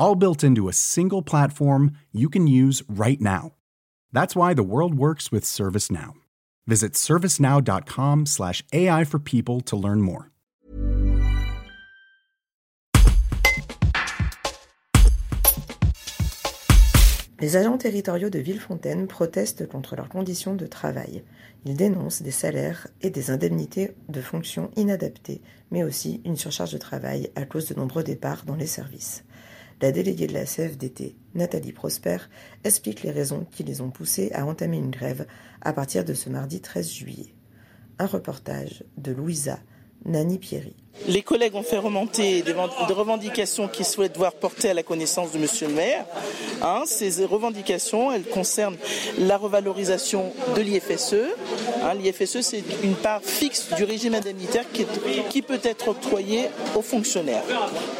all built into a single platform you can use right now. That's why the world works with ServiceNow. Visit servicenow.com/slash AI for people to learn more. Les agents territoriaux de Villefontaine protestent contre leurs conditions de travail. Ils dénoncent des salaires et des indemnités de fonction inadaptées, mais aussi une surcharge de travail à cause de nombreux départs dans les services. La déléguée de la CFDT, Nathalie Prosper, explique les raisons qui les ont poussés à entamer une grève à partir de ce mardi 13 juillet. Un reportage de Louisa Nani Pierry. Les collègues ont fait remonter des, revendications qu'ils souhaitent voir portées à la connaissance de Monsieur le maire. Hein, ces revendications, elles concernent la revalorisation de l'IFSE. Hein, L'IFSE, c'est une part fixe du régime indemnitaire qui, peut être octroyée aux fonctionnaires.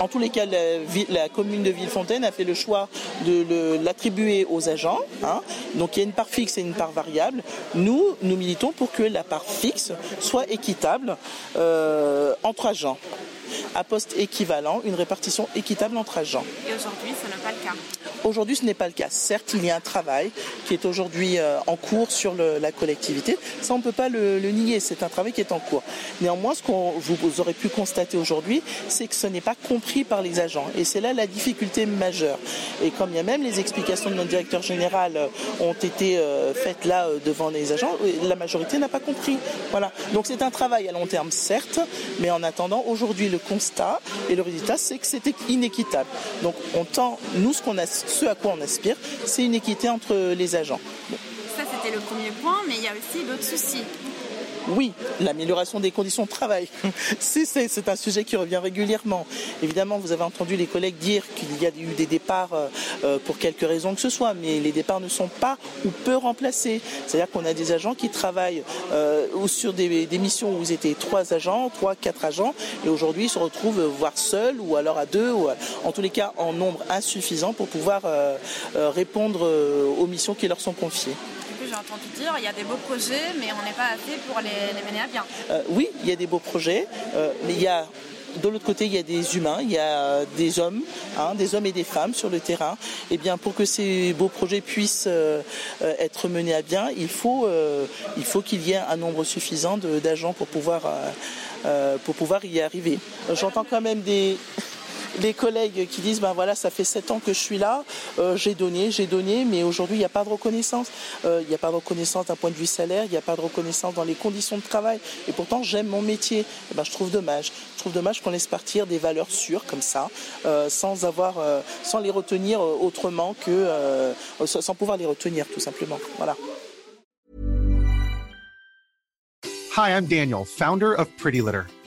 En tous les cas, la, commune de Villefontaine a fait le choix de l'attribuer aux agents. Hein. Donc il y a une part fixe et une part variable. Nous, nous militons pour que la part fixe soit équitable euh, entre agents Jean à poste équivalent, une répartition équitable entre agents. Et aujourd'hui, ce n'est pas le cas Aujourd'hui, ce n'est pas le cas. Certes, il y a un travail qui est aujourd'hui euh, en cours sur la collectivité. Ça, on ne peut pas le, nier. C'est un travail qui est en cours. Néanmoins, ce qu'on vous aurez pu constater aujourd'hui, c'est que ce n'est pas compris par les agents. Et c'est là la difficulté majeure. Et comme il y a même les explications de notre directeur général euh, ont été euh, faites là devant les agents, la majorité n'a pas compris. Voilà. Donc c'est un travail à long terme, certes, mais en attendant, aujourd'hui, le et le résultat, c'est que c'était inéquitable. Donc on tend, nous, ce qu'on a ce à quoi on aspire, c'est une équité entre les agents. Ça, c'était le premier point, mais il y a aussi d'autres soucis. Oui, l'amélioration des conditions de travail. c'est un sujet qui revient régulièrement. Évidemment, vous avez entendu les collègues dire qu'il y a eu des départs euh, euh, pour quelque raison que ce soit, mais les départs ne sont pas ou peu remplacés. C'est-à-dire qu'on a des agents qui travaillent euh, sur des, missions où ils étaient trois agents, trois, quatre agents, et aujourd'hui ils se retrouvent voire seuls ou alors à deux, ou en tous les cas en nombre insuffisant pour pouvoir répondre aux missions qui leur sont confiées j'ai entendu dire, il y a des beaux projets, mais on n'est pas assez pour les, mener à bien. Euh, oui, il y a des beaux projets, euh, mais il y a de l'autre côté, il y a des humains, il y a des hommes, hein, des hommes et des femmes sur le terrain. Et eh bien, pour que ces beaux projets puissent euh, être menés à bien, il faut, il faut qu'il y ait un nombre suffisant d'agents pour pouvoir, pour pouvoir y arriver. J'entends quand même des les collègues qui disent ben voilà ça fait sept ans que je suis là, euh, j'ai donné, j'ai donné, mais aujourd'hui il n'y a pas de reconnaissance. Euh, il n'y a pas de reconnaissance d'un point de vue salaire, il n'y a pas de reconnaissance dans les conditions de travail. Et pourtant j'aime mon métier. Eh ben, je trouve dommage. Je trouve dommage qu'on laisse partir des valeurs sûres comme ça, euh, sans avoir, sans les retenir autrement que, sans pouvoir les retenir tout simplement. Voilà. Hi, I'm Daniel, founder of Pretty Litter.